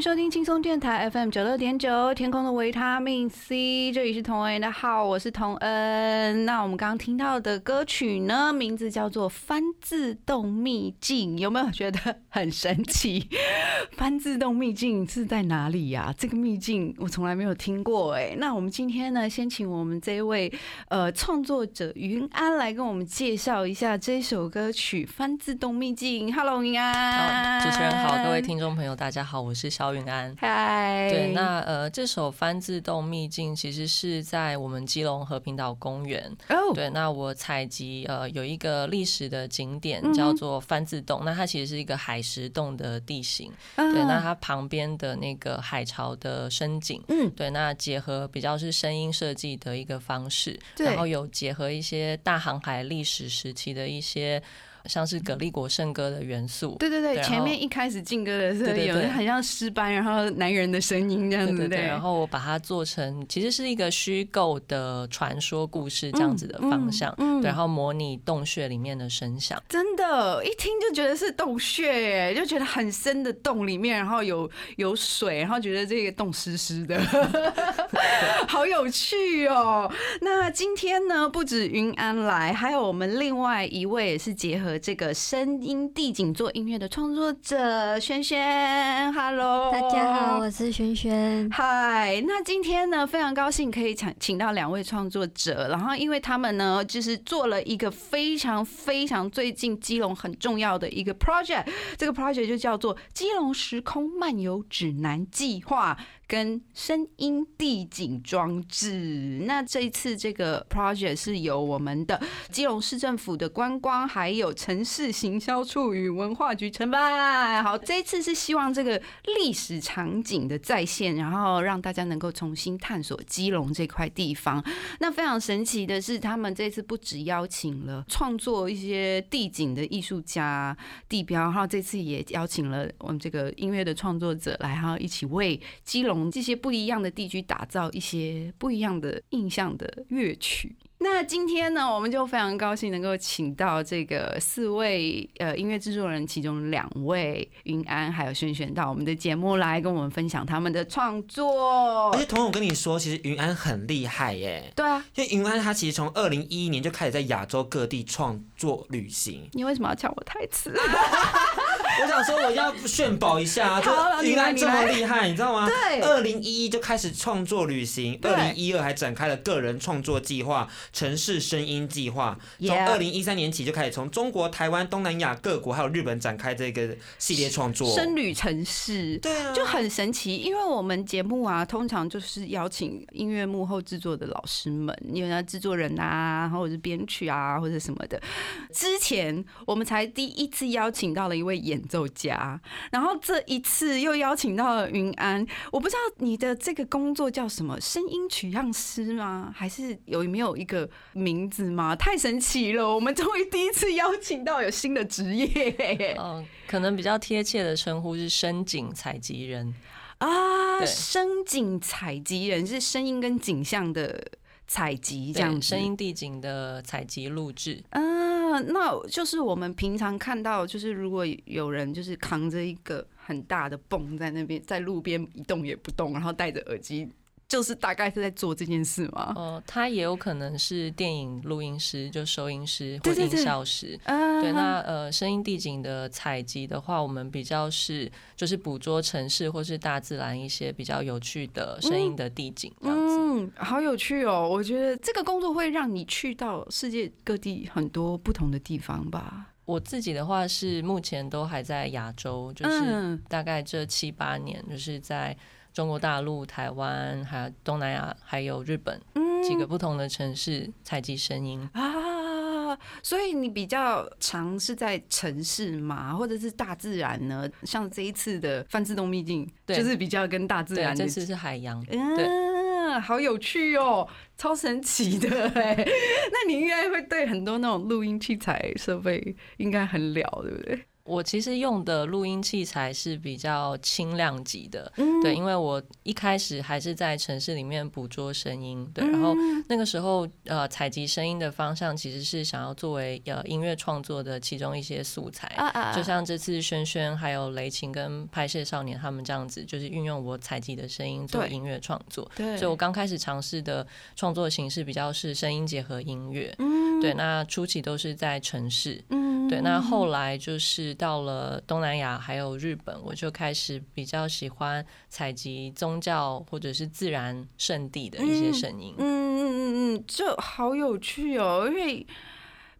收听轻松电台 FM 九六点九，天空的维他命 C，这里是童恩的号，我是童恩。那我们刚刚听到的歌曲呢，名字叫做《翻自动秘境》，有没有觉得很神奇？翻自动秘境是在哪里呀、这个秘境我从来没有听过哎。那我们今天呢，先请我们这一位呃创作者云安来跟我们介绍一下这首歌曲《翻自动秘境》。Hello，云安、好，主持人好，各位听众朋友，大家好，我是小肖云安。嗨，对，那呃，这首《翻自动秘境》其实是在我们基隆和平岛公园。哦，对，那我采集呃有一个历史的景点叫做翻自洞，那它其实是一个海石洞的地形。啊对，那它旁边的那个海潮的深景。嗯，对，那结合比较是声音设计的一个方式，然后有结合一些大航海历史时期的一些像是葛利国圣歌的元素。对对对，前面一开始进歌的时候，对对对有很像诗班，然后男人的声音这样子，对然后我把它做成其实是一个虚构的传说故事这样子的方向，嗯然后模拟洞穴里面的声响。真的，一听就觉得是洞穴耶，就觉得很深的洞里面，然后有有水，然后觉得这个洞湿湿的，好有趣哦。那今天呢，不止云安来，还有我们另外一位也是结合这个声音地景做音乐的创作者轩轩，Hello，大家好，我是轩轩。嗨，那今天呢，非常高兴可以请请到两位创作者，然后因为他们呢，就是做了一个非常非常最近基隆很重要的一个 project，这个 project 就叫做基隆时空漫游指南计划。跟声音地景装置，那这一次这个 project 是由我们的基隆市政府的观光，还有城市行销处与文化局承办。好，这一次是希望这个历史场景的再现，然后让大家能够重新探索基隆这块地方。那非常神奇的是，他们这次不只邀请了创作一些地景的艺术家、地标，然后这次也邀请了我们这个音乐的创作者来，然后一起为基隆这些不一样的地区打造一些不一样的印象的乐曲。那今天呢，我们就非常高兴能够请到这个四位呃音乐制作人，其中两位云安还有轩轩到我们的节目来跟我们分享他们的创作而。且彤，我跟你说，其实云安很厉害耶。对啊，因为云安他其实从二零一一年就开始在亚洲各地创作旅行。你为什么要抢我台词？我想说我要炫宝一下就云安这么厉害，你知道吗？对二零一一就开始创作旅行，对二零一二还展开了个人创作计划“城市声音计划”。从二零一三年起就开始从中国、台湾、东南亚各国还有日本展开这个系列创作。深旅城市。对啊，就很神奇，因为我们节目啊，通常就是邀请音乐幕后制作的老师们，因为他制作人啊，或者是编曲啊，或者什么的。之前我们才第一次邀请到了一位演奏家，然后这一次又邀请到了云安。我不知道你的这个工作叫什么，声音取样师吗？还是有没有一个名字吗？太神奇了！我们终于第一次邀请到有新的职业。嗯、可能比较贴切的称呼是声景采集人。啊，对声景采集人是声音跟景象的采集这样声音地景的采集录制。啊，那那就是我们平常看到，就是如果有人就是扛着一个很大的泵在那边，在路边一动也不动，然后戴着耳机，就是大概是在做这件事吗？哦，他也有可能是电影录音师，就收音师或音效师。啊，对，那呃，声音地景的采集的话，我们比较是就是捕捉城市或是大自然一些比较有趣的声音的地景这样子。嗯，好有趣哦！我觉得这个工作会让你去到世界各地很多不同的地方吧。我自己的话是目前都还在亚洲，就是嗯大概这七八年，就是在中国大陆、台湾、还有东南亚，还有日本嗯几个不同的城市采集声音。啊，所以你比较常是在城市嘛，或者是大自然呢？像这一次的泛自动秘境，对就是比较跟大自，然的这次是海洋。嗯，好有趣哦，超神奇的哎！那你应该会对很多那种录音器材设备应该很了，对不对？我其实用的录音器材是比较轻量级的，嗯。对，因为我一开始还是在城市里面捕捉声音，对，然后那个时候呃采集声音的方向其实是想要作为呃音乐创作的其中一些素材，啊啊就像这次轩轩还有雷琴跟拍摄少年他们这样子，就是运用我采集的声音做对音乐创作。对，所以我刚开始尝试的创作形式比较是声音结合音乐，嗯。对，那初期都是在城市，嗯。对，那后来就是到了东南亚还有日本，我就开始比较喜欢采集宗教或者是自然圣地的一些声音。嗯嗯嗯嗯，这好有趣哦，因为。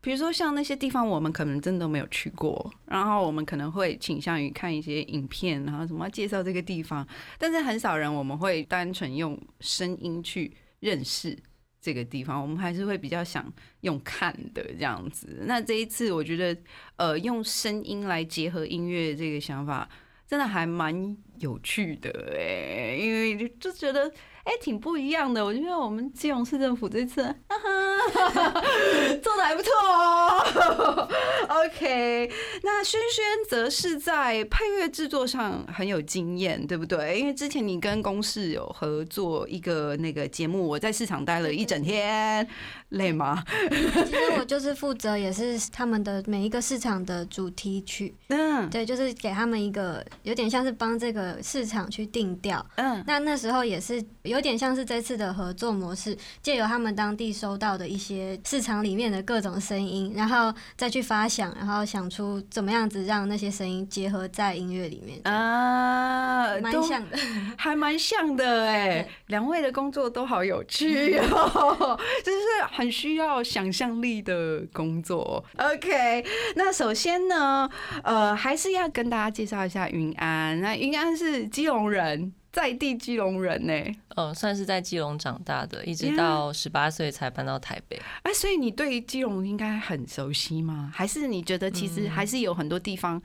比如说像那些地方，我们可能真的都没有去过，然后我们可能会倾向于看一些影片，然后什么介绍这个地方，但是很少人我们会单纯用声音去认识这个地方，我们还是会比较想用看的这样子。那这一次我觉得，呃，用声音来结合音乐这个想法，真的还蛮有趣的哎，因为就就觉得哎、挺不一样的。我觉得我们基隆市政府这次哈哈 做的还不错哦。OK，那轩轩则是在配乐制作上很有经验，对不对？因为之前你跟公视有合作一个那个节目，我在市场待了一整天，累吗？其实我就是负责，也是他们的每一个市场的主题曲。嗯对，就是给他们一个有点像是帮这个市场去定调。嗯那那时候也是有点像是这次的合作模式，借由他们当地收到的一些市场里面的各种声音，然后再去发想，然后想出怎么样子让那些声音结合在音乐里面，啊，蛮像的。还蛮像的哎对，两位的工作都好有趣 哦，就是很需要想象力的工作。OK，那首先呢，呃，还是要跟大家介绍一下云安。那云安是基隆人，在地基隆人呢。嗯，算是在基隆长大的，一直到十八岁才搬到台北。哎，所以你对基隆应该很熟悉吗？还是你觉得其实还是有很多地方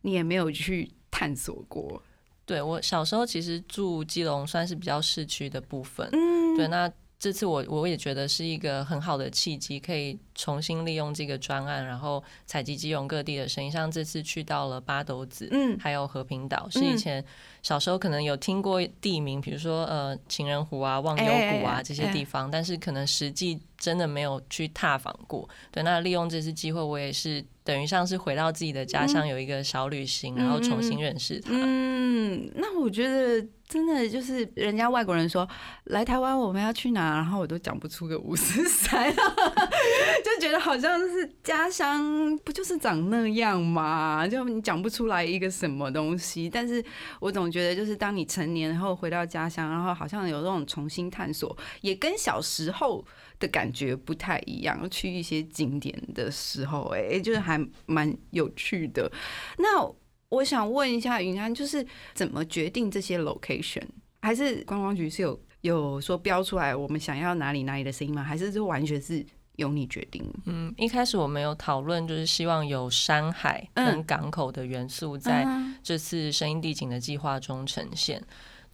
你也没有去探索过？对我小时候其实住基隆，算是比较市区的部分。嗯，对，那这次我我也觉得是一个很好的契机，可以重新利用这个专案，然后采集基隆各地的声音。像这次去到了八斗子，嗯还有和平岛，是以前小时候可能有听过地名，比如说呃情人湖啊、忘忧谷啊这些地方，但是可能实际真的没有去踏访过。对，那利用这次机会，我也是等于像是回到自己的家乡，有一个小旅行，然后重新认识它。嗯，那我觉得真的就是人家外国人说来台湾我们要去哪，然后我都讲不出个五十三，就觉得好像是家乡不就是长那样嘛？就你讲不出来一个什么东西，但是我总觉得就是当你成年后回到家乡，然后好像有那种重新探索，也跟小时候的感觉不太一样。去一些景点的时候、哎，就是还蛮有趣的。那我想问一下云安，就是怎么决定这些 location？还是观光局是有有说标出来我们想要哪里哪里的声音吗？还是就完全是由你决定？嗯，一开始我们有讨论，就是希望有山海嗯跟港口的元素在嗯这次声音地景的计划中呈现。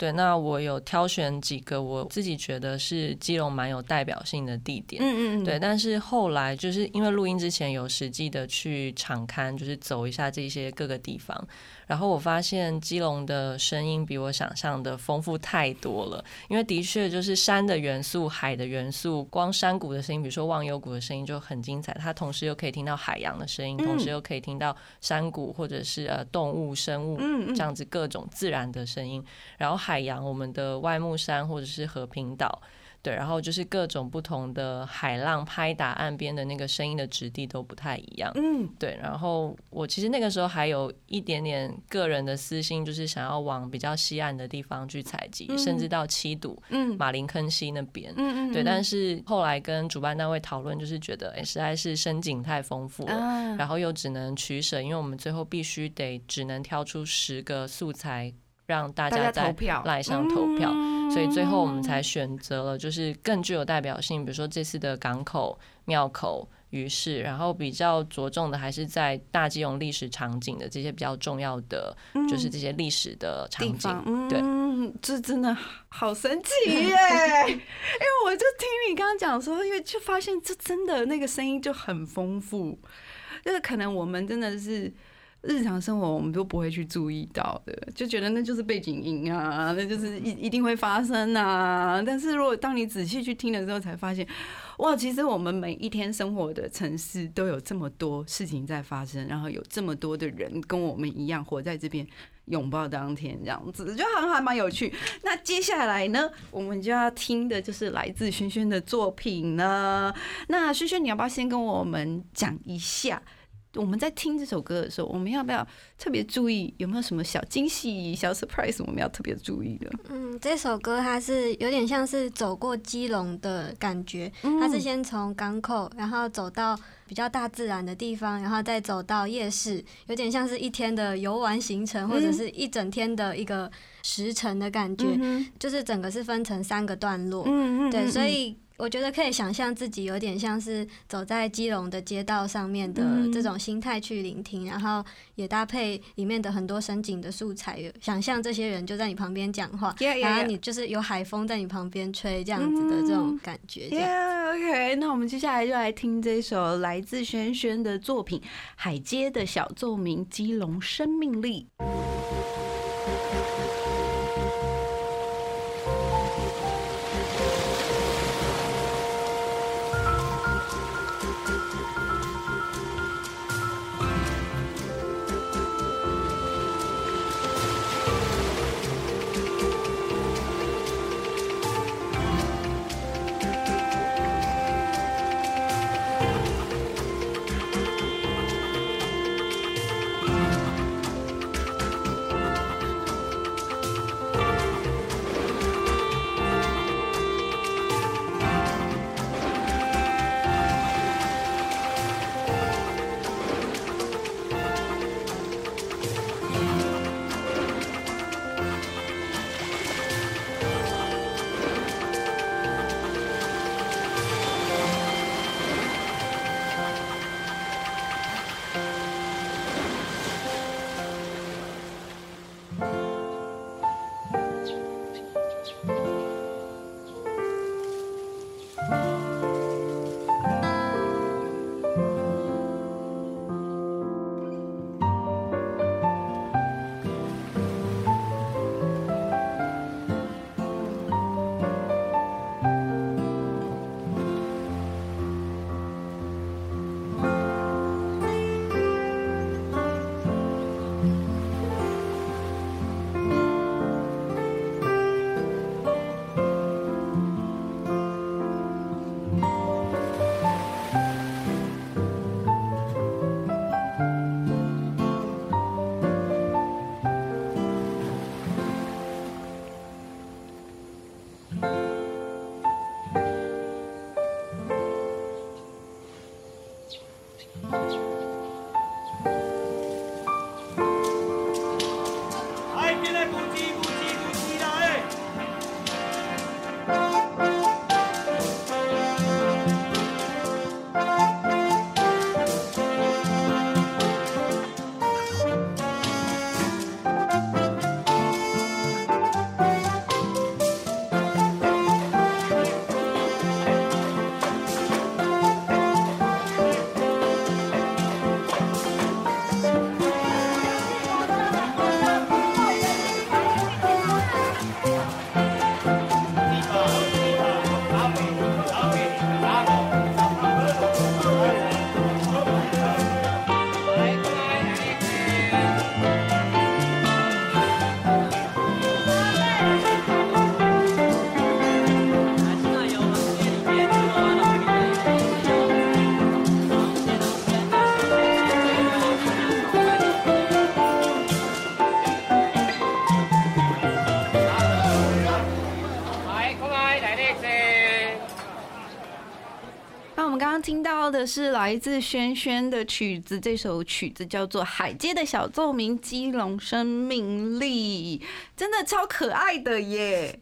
对，那我有挑选几个我自己觉得是基隆蛮有代表性的地点。嗯嗯，对，但是后来就是因为录音之前有实际的去场刊，就是走一下这些各个地方，然后我发现基隆的声音比我想象的丰富太多了。因为的确就是山的元素、海的元素，光山谷的声音，比如说忘忧谷的声音就很精彩，它同时又可以听到海洋的声音，同时又可以听到山谷或者是呃动物、生物这样子各种自然的声音。然后海洋，我们的外木山或者是和平岛。对，然后就是各种不同的海浪拍打岸边的那个声音的质地都不太一样。嗯对，然后我其实那个时候还有一点点个人的私心，就是想要往比较西岸的地方去采集，甚至到七堵、嗯马林坑溪那边。嗯对，但是后来跟主办单位讨论，就是觉得哎，实在是深景太丰富了，啊然后又只能取舍，因为我们最后必须得只能挑出十个素材，让大大家投票赖上投票。嗯所以最后我们才选择了就是更具有代表性，比如说这次的港口、庙口、鱼市，然后比较着重的还是在大基隆历史场景的这些比较重要的，就是这些历史的场景。方，对嗯，这真的好神奇 耶！因为我就听你刚刚讲说，因为就发现这真的那个声音就很丰富，就是可能我们真的是。日常生活我们都不会去注意到的，就觉得那就是背景音啊，那就是一一定会发生啊。但是如果当你仔细去听的时候，才发现，哇，其实我们每一天生活的城市都有这么多事情在发生，然后有这么多的人跟我们一样活在这边，拥抱当天这样子，就好像还蛮有趣。那接下来呢，我们就要听的就是来自轩轩的作品呢。那轩轩，你要不要先跟我们讲一下？我们在听这首歌的时候，我们要不要特别注意有没有什么小惊喜、小 surprise 我们要特别注意的？嗯，这首歌它是有点像是走过基隆的感觉，它是先从港口，然后走到比较大自然的地方，然后再走到夜市，有点像是一天的游玩行程，或者是一整天的一个时辰的感觉，嗯就是整个是分成三个段落。嗯对，所以我觉得可以想象自己有点像是走在基隆的街道上面的嗯这种心态去聆听，然后也搭配里面的很多深景的素材，想象这些人就在你旁边讲话 Yeah, yeah, 然后.你就是有海风在你旁边吹这样子的这种感觉。Yeah, OK，那我们接下来就来听这首来自轩轩的作品《海街的小奏鸣》，基隆生命力。的是来自轩轩的曲子，这首曲子叫做《海街的小奏鸣》，基隆生命力，真的超可爱的耶！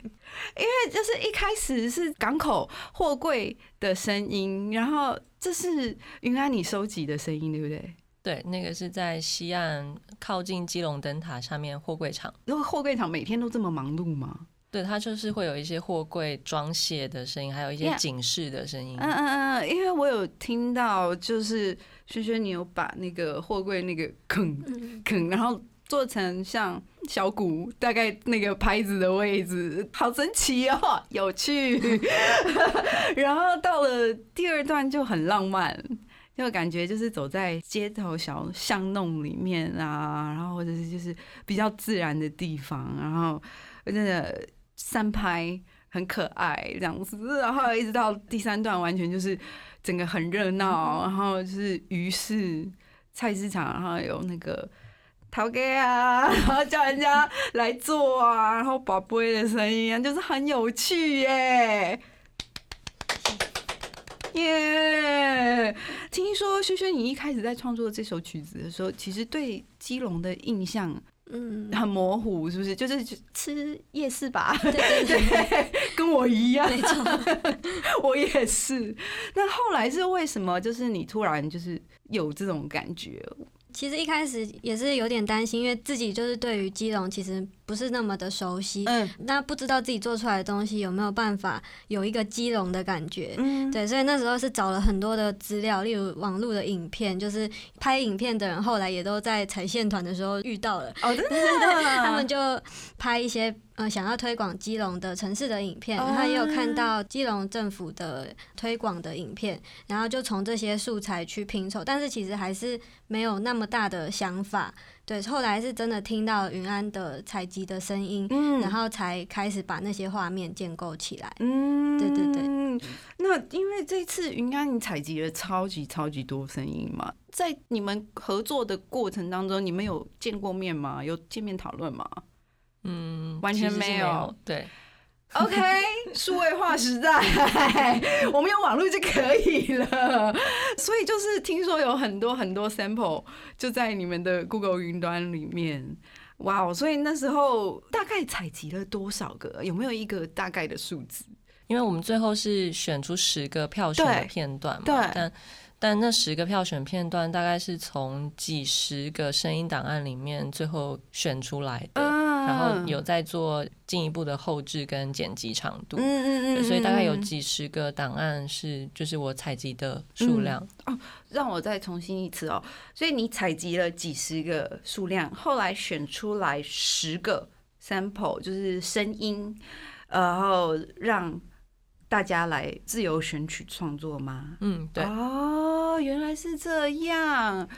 因为就是一开始是港口货柜的声音，然后这是云安你收集的声音，对不对？对，那个是在西岸靠近基隆灯塔下面货柜场。因为货柜厂每天都这么忙碌吗？对，它就是会有一些货柜装卸的声音，还有一些警示的声音。嗯嗯嗯，因为我有听到，就是轩轩你有把那个货柜那个坑嗯坑，然后做成像小鼓大概那个拍子的位置，好神奇哦，有趣。然后到了第二段就很浪漫。就感觉就是走在街头小巷弄里面啊，然后或者是就是比较自然的地方，然后真的三拍很可爱这样子，然后一直到第三段完全就是整个很热闹，然后就是鱼市菜市场，然后有那个。陶给啊，然后叫人家来做啊，然后宝贝的声音啊，就是很有趣耶。耶！听说轩轩，你一开始在创作这首曲子的时候，其实对基隆的印象嗯，很模糊，是不是？就是吃夜市吧，对对对，跟我一样，没错。我也是。那后来是为什么？就是你突然就是有这种感觉？其实一开始也是有点担心，因为自己就是对于基隆其实不是那么的熟悉，嗯那不知道自己做出来的东西有没有办法有一个基隆的感觉。嗯，对，所以那时候是找了很多的资料，例如网络的影片，就是拍影片的人后来也都在踩线团的时候遇到了，哦，真的，他们就拍一些呃想要推广基隆的城市的影片，然后也有看到基隆政府的推广的影片，然后就从这些素材去拼凑，但是其实还是没有那么大的想法。对，后来是真的听到云安的采集的声音，嗯然后才开始把那些画面建构起来。嗯，对对对。那因为这次云安你采集了超级超级多声音嘛，在你们合作的过程当中，你们有见过面吗？有见面讨论吗嗯，完全没有对，？OK，数位化时代，我们有网络就可以了。所以就是听说有很多很多 sample 就在你们的 Google 云端里面。哇哦！所以那时候大概采集了多少个？有没有一个大概的数字？因为我们最后是选出十个票选的片段嘛，对但但那十个票选片段大概是从几十个声音档案里面最后选出来的，嗯然后有在做进一步的后置跟剪辑长度，嗯嗯嗯所以大概有嗯几十个档案是就是我采集的数量哦。让我再重新一次哦。所以你采集了几十个数量，后来选出来十个 sample，就是声音，然后让大家来自由选取创作吗？嗯，对。哦，原来是这样。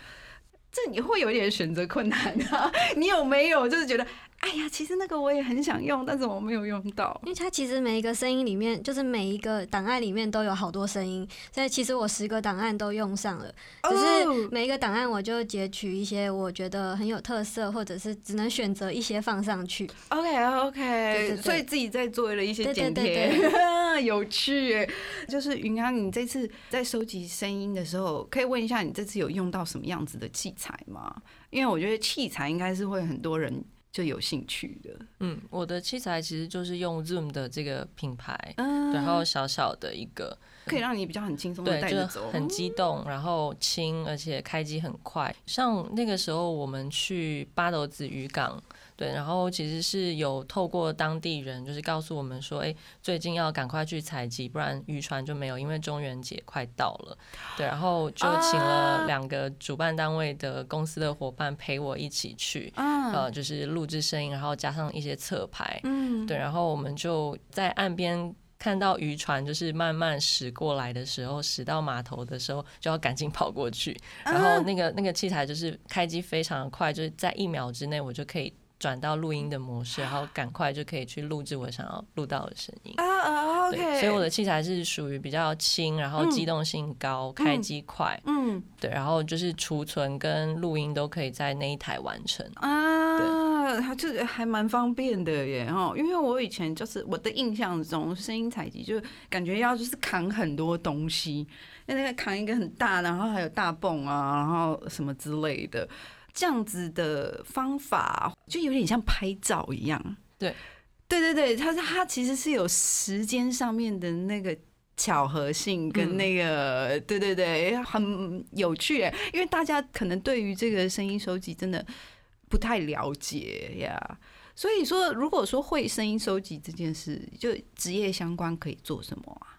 这你会有点选择困难啊？你有没有就是觉得，哎呀，其实那个我也很想用，但是我没有用到。因为它其实每一个声音里面，就是每一个档案里面都有好多声音，所以其实我十个档案都用上了，只是哦每一个档案我就截取一些我觉得很有特色，或者是只能选择一些放上去。OK 对 OK，所以自己在做了一些对剪对贴，对 有趣耶。就是云安，你这次在收集声音的时候，可以问一下你这次有用到什么样子的器材吗？因为我觉得器材应该是会很多人就有兴趣的。嗯，我的器材其实就是用 Zoom 的这个品牌，嗯然后小小的一个，可以让你比较很轻松的对，就带着走，是很激动，然后轻，而且开机很快。像那个时候我们去八斗子渔港，对，然后其实是有透过当地人，就是告诉我们说，哎、最近要赶快去采集，不然渔船就没有，因为中元节快到了。对，然后就请啊。了两个主办单位的公司的伙伴陪我一起去，嗯。呃，就是录制声音，然后加上一些侧拍，嗯。对，然后我们就在岸边看到渔船就是慢慢驶过来的时候，驶到码头的时候，就要赶紧跑过去。然啊后那个那个器材就是开机非常的快，就是在一秒之内我就可以转到录音的模式，然后赶快就可以去录制我想要录到的声音。啊，，OK，所以我的器材是属于比较轻，然后嗯机动性高，开机快，嗯对，然后就是储存跟录音都可以在那一台完成。啊，它就是还蛮方便的耶哦，因为我以前就是我的印象中，声音采集就感觉要就是扛很多东西，那那个扛一个很大，然后还有大泵啊，然后什么之类的，这样子的方法就有点像拍照一样。对，对对对，它它其实是有时间上面的那个。巧合性跟嗯那个，对对对，很有趣耶，因为大家可能对于这个声音收集真的不太了解呀。所以说，如果说会声音收集这件事，就职业相关可以做什么啊？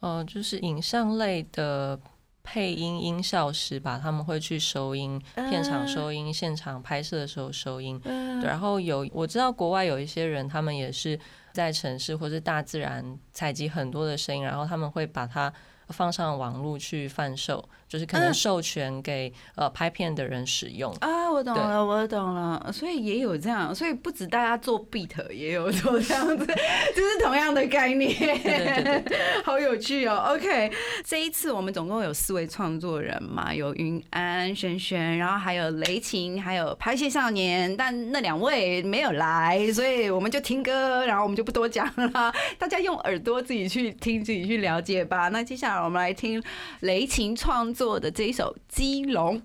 呃，就是影像类的配音音效师吧，他们会去收音，片场收音，现场拍摄的时候收音。然后有我知道国外有一些人，他们也是在城市或是大自然采集很多的声音，然后他们会把它放上网络去贩售，就是可能嗯授权给呃拍片的人使用。啊，我懂了，我懂了。所以也有这样，所以不止大家做 beat，也有做这样子，就是同样的概念。对对对对好有趣哦。OK，这一次我们总共有四位创作人嘛，有云安、轩轩，然后还有雷晴，还有拍戏少年，但那两位没有来，所以我们就听歌，然后我们就不多讲了，大家用耳朵自己去听，自己去了解吧。那接下来我们来听雷晴创作的这一首《基隆》。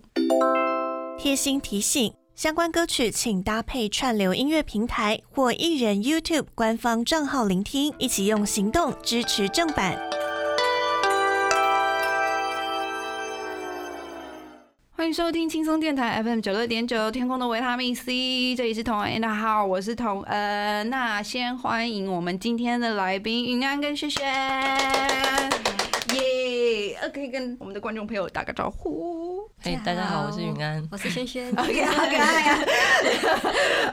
贴心提醒：相关歌曲请搭配串流音乐平台或艺人 YouTube 官方账号聆听，一起用行动支持正版。欢迎收听轻松电台 FM 九六点九，天空的维他命 C，这里是童恩，大家好，我是童恩。那先欢迎我们今天的来宾云安跟轩轩，耶！呃，可以跟我们的观众朋友打个招呼。嘿，大家好，我是云安。我是轩轩。OK，好可爱呀。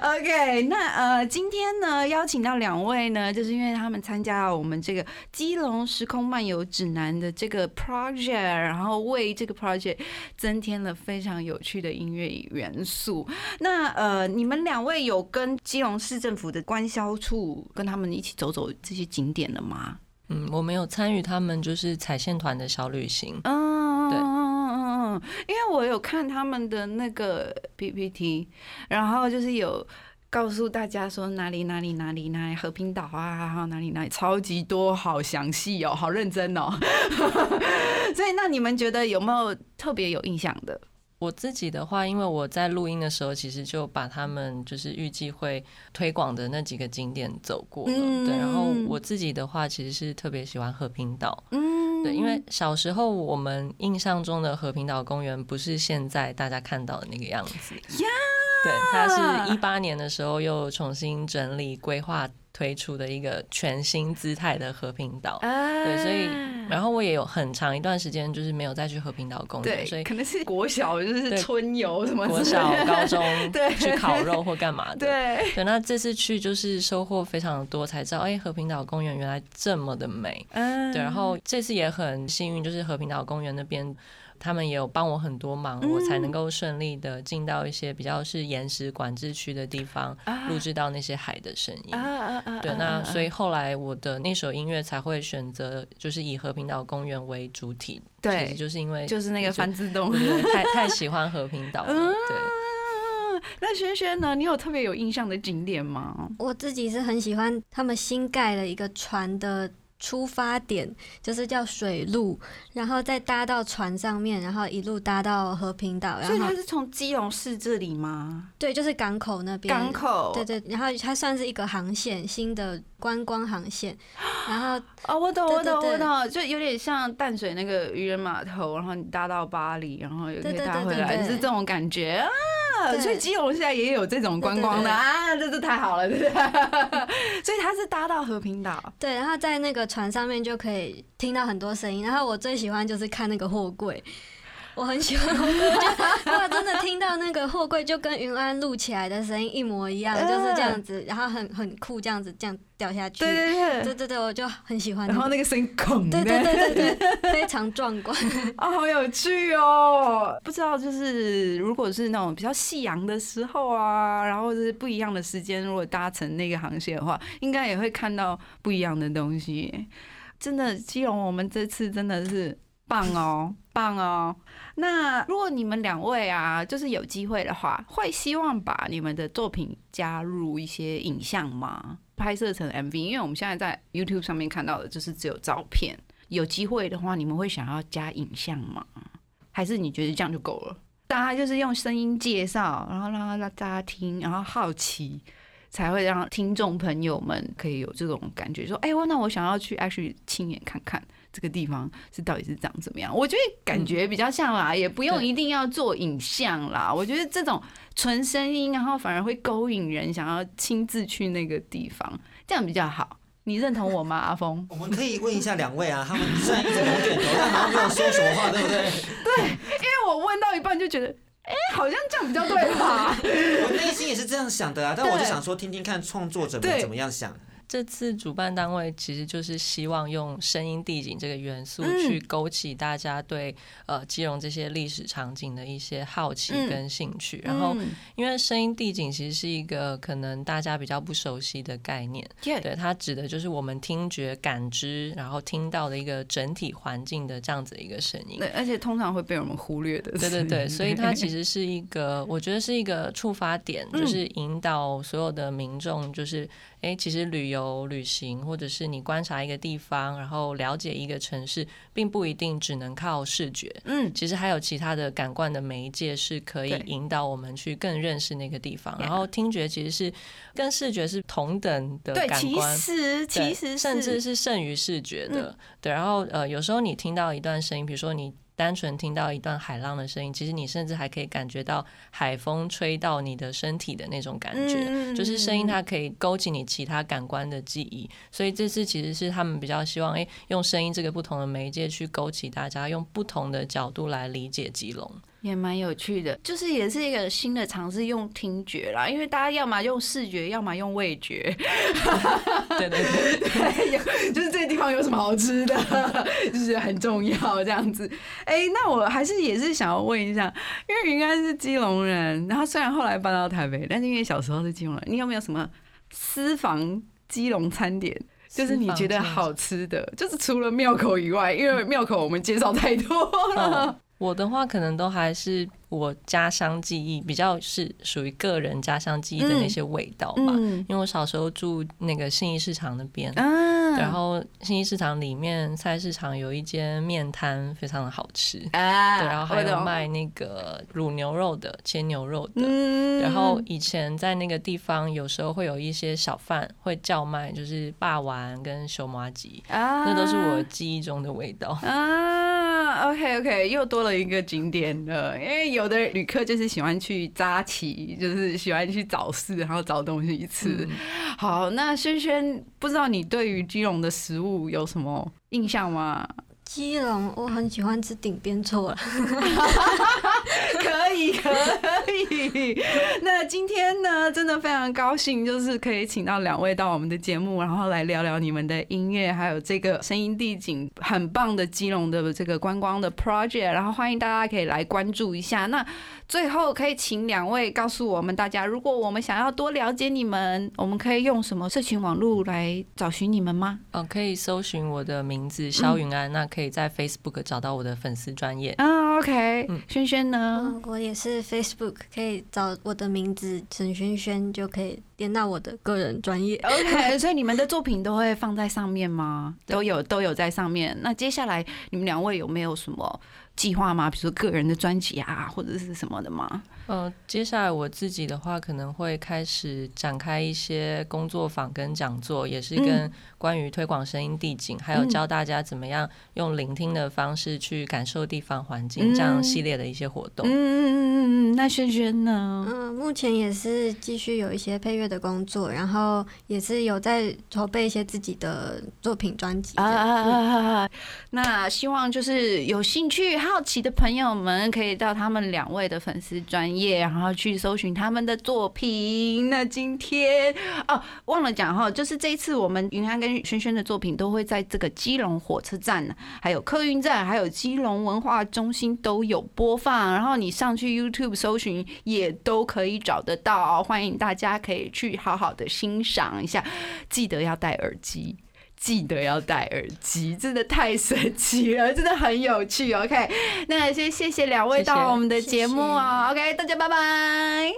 OK，那呃，今天呢邀请到两位呢，就是因为他们参加了我们这个基隆时空漫游指南的这个 project，然后为这个 project 增添了非常有趣的音乐元素。那呃，你们两位有跟基隆市政府的官销处跟他们一起走走这些景点了吗？嗯，我没有参与他们就是彩线团的小旅行。嗯，对嗯嗯嗯嗯，因为我有看他们的那个 PPT，然后就是有告诉大家说哪里哪里哪里哪里和平岛啊，还有哪里哪里超级多，好详细哦，好认真哦。所以那你们觉得有没有特别有印象的？我自己的话，因为我在录音的时候，其实就把他们就是预计会推广的那几个景点走过了。嗯对，然后我自己的话，其实是特别喜欢和平岛。嗯，对，因为小时候我们印象中的和平岛公园不是现在大家看到的那个样子。呀对，它是一八年的时候又重新整理规划推出的一个全新姿态的和平岛。对，所以然后我也有很长一段时间就是没有再去和平岛公园，对，所以可能是国小 就是春游什么国小、高中 对去烤肉或干嘛的。对，对，那这次去就是收获非常多，才知道哎，和平岛公园原来这么的美。嗯对，然后这次也很幸运，就是和平岛公园那边。他们也有帮我很多忙，我才能够顺利的进到一些比较是岩石管制区的地方，录制到那些海的声音。啊啊啊对，那所以后来我的那首音乐才会选择就是以和平岛公园为主体，对其实就是因为就是那个翻自动。太 太喜欢和平岛了，对。嗯，那轩轩呢？你有特别有印象的景点吗？我自己是很喜欢他们新盖了一个船的出发点，就是叫水路，然后再搭到船上面，然后一路搭到和平岛，然后所以它是从基隆市这里吗？对，就是港口那边。港口。对对，然后它算是一个航线，新的观光航线，然后哦，我懂，我懂，我懂，就有点像淡水那个渔人码头，然后你搭到巴黎，然后也可以搭回来，是这种感觉啊。对所以基隆现在也有这种观光的啊，这是太好了，对不对？所以它是搭到和平岛。对，然后在那个船上面就可以听到很多声音，然后我最喜欢就是看那个货柜。我很喜欢货柜，我觉得哇，真的听到那个货柜就跟云安录起来的声音一模一样，就是这样子，然后很很酷，这样子这样掉下去。对对对对对对，我就很喜欢、那个。然后那个声音孔对对对对对，非常壮观。啊、好有趣哦！不知道就是如果是那种比较夕阳的时候啊，然后是不一样的时间，如果搭乘那个航线的话，应该也会看到不一样的东西。真的，基隆我们这次真的是棒哦，棒哦！那如果你们两位啊，就是有机会的话，会希望把你们的作品加入一些影像吗？拍摄成 MV？因为我们现在在 YouTube 上面看到的就是只有照片。有机会的话，你们会想要加影像吗？还是你觉得这样就够了？大家就是用声音介绍，然后让大家听，然后好奇，才会让听众朋友们可以有这种感觉，说：“哎、我那我想要去 actually 亲眼看看这个地方是到底是长怎么样。”我觉得感觉比较像啦，也不用一定要做影像啦。我觉得这种纯声音，然后反而会勾引人想要亲自去那个地方，这样比较好。你认同我吗，阿峰？我们可以问一下两位啊，他们虽然一直猛点头，但好像没有说什么话，对不对？对因为我问到一半就觉得，哎、好像这样比较对吧？我内心也是这样想的啊，但我就想说，听听看创作者们怎么样想。这次主办单位其实就是希望用声音地景这个元素嗯去勾起大家对呃基隆这些历史场景的一些好奇嗯跟兴趣。然后，嗯因为声音地景其实是一个可能大家比较不熟悉的概念，对它指的就是我们听觉感知，然后听到的一个整体环境的这样子一个声音对，。而且通常会被我们忽略的。对对对，所以 它其实是一个，我觉得是一个触发点，嗯就是引导所有的民众，就是哎、诶其实旅游游旅行，或者是你观察一个地方，然后了解一个城市，并不一定只能靠视觉。嗯，其实还有其他的感官的媒介是可以引导我们去更认识那个地方。然后听觉其实是跟视觉是同等的感官。实其实甚至是是胜于视觉的，对。然后呃，有时候你听到一段声音，比如说你单纯听到一段海浪的声音，其实你甚至还可以感觉到海风吹到你的身体的那种感觉，嗯就是声音它可以勾起你其他感官的记忆。所以这次其实是他们比较希望，哎、用声音这个不同的媒介去勾起大家，用不同的角度来理解吉隆。也蛮有趣的，就是也是一个新的尝试，用听觉啦，因为大家要么用视觉，要么用味觉，对对对，对，有就是这个地方有什么好吃的，就是很重要这样子。哎、那我还是也是想要问一下，因为云安是基隆人，然后虽然后来搬到台北，但是因为小时候是基隆人，你有没有什么私房基隆餐点？就是你觉得好吃的，就是除了庙口以外，因为庙口我们介绍太多了。嗯我的话可能都还是我家乡记忆比较是属于个人家乡记忆的那些味道吧。嗯。因为我小时候住那个信义市场那边，嗯然后新义市场里面菜市场有一间面摊，非常的好吃。啊对，然后还有卖那个卤牛肉的、切牛肉的。嗯然后以前在那个地方，有时候会有一些小贩会叫卖，就是霸丸跟熊麻吉，啊那都是我记忆中的味道。啊，OK OK，又多了一个景点了。因为有的旅客就是喜欢去扎旗，就是喜欢去早市，然后找东西吃。好，那轩轩，不知道你对于基隆的食物有什么印象吗？基隆我很喜欢吃顶边错了，可以，可以。那今天呢，真的非常高兴，就是可以请到两位到我们的节目，然后来聊聊你们的音乐，还有这个声音地景很棒的基隆的这个观光的 project，然后欢迎大家可以来关注一下。那最后可以请两位告诉我们大家，如果我们想要多了解你们，我们可以用什么社群网络来找寻你们吗？哦，可以搜寻我的名字肖云安，那可以在 Facebook 找到我的粉丝专业。啊，OK，嗯轩轩呢？嗯，我也是 Facebook 可以找我的名字陈轩轩，就可以点到我的个人专业。OK，所以你们的作品都会放在上面吗？都有都有在上面。那接下来你们两位有没有什么计划吗？比如说个人的专辑啊，或者是什么的吗？呃，接下来我自己的话，可能会开始展开一些工作坊跟讲座，也是跟关于推广声音地景，还有嗯教大家怎么样用聆听的方式去感受地方环境这样系列的一些活动。嗯嗯嗯嗯嗯。那轩轩呢？嗯，目前也是继续有一些配乐的工作，然后也是有在筹备一些自己的作品专辑啊啊啊！那希望就是有兴趣、好奇的朋友们，可以到他们两位的粉丝专业，然后去搜寻他们的作品。那今天哦，忘了讲哈，就是这一次我们云安跟轩轩的作品都会在这个基隆火车站、还有客运站、还有基隆文化中心都有播放，然后你上去 YouTube 搜寻也都可以找得到。欢迎大家可以去好好的欣赏一下，记得要戴耳机。记得要戴耳机，真的太神奇了，真的很有趣。OK，那先谢谢两位到我们的节目啊、OK，大家拜拜。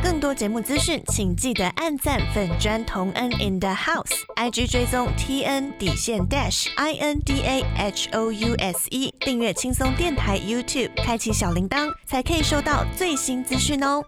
更多节目资讯，请记得按赞粉砖同恩 in the house，IG 追踪 T N 底线 dash I N D A H O U S E，订阅轻松电台 YouTube，开启小铃铛，才可以收到最新资讯哦。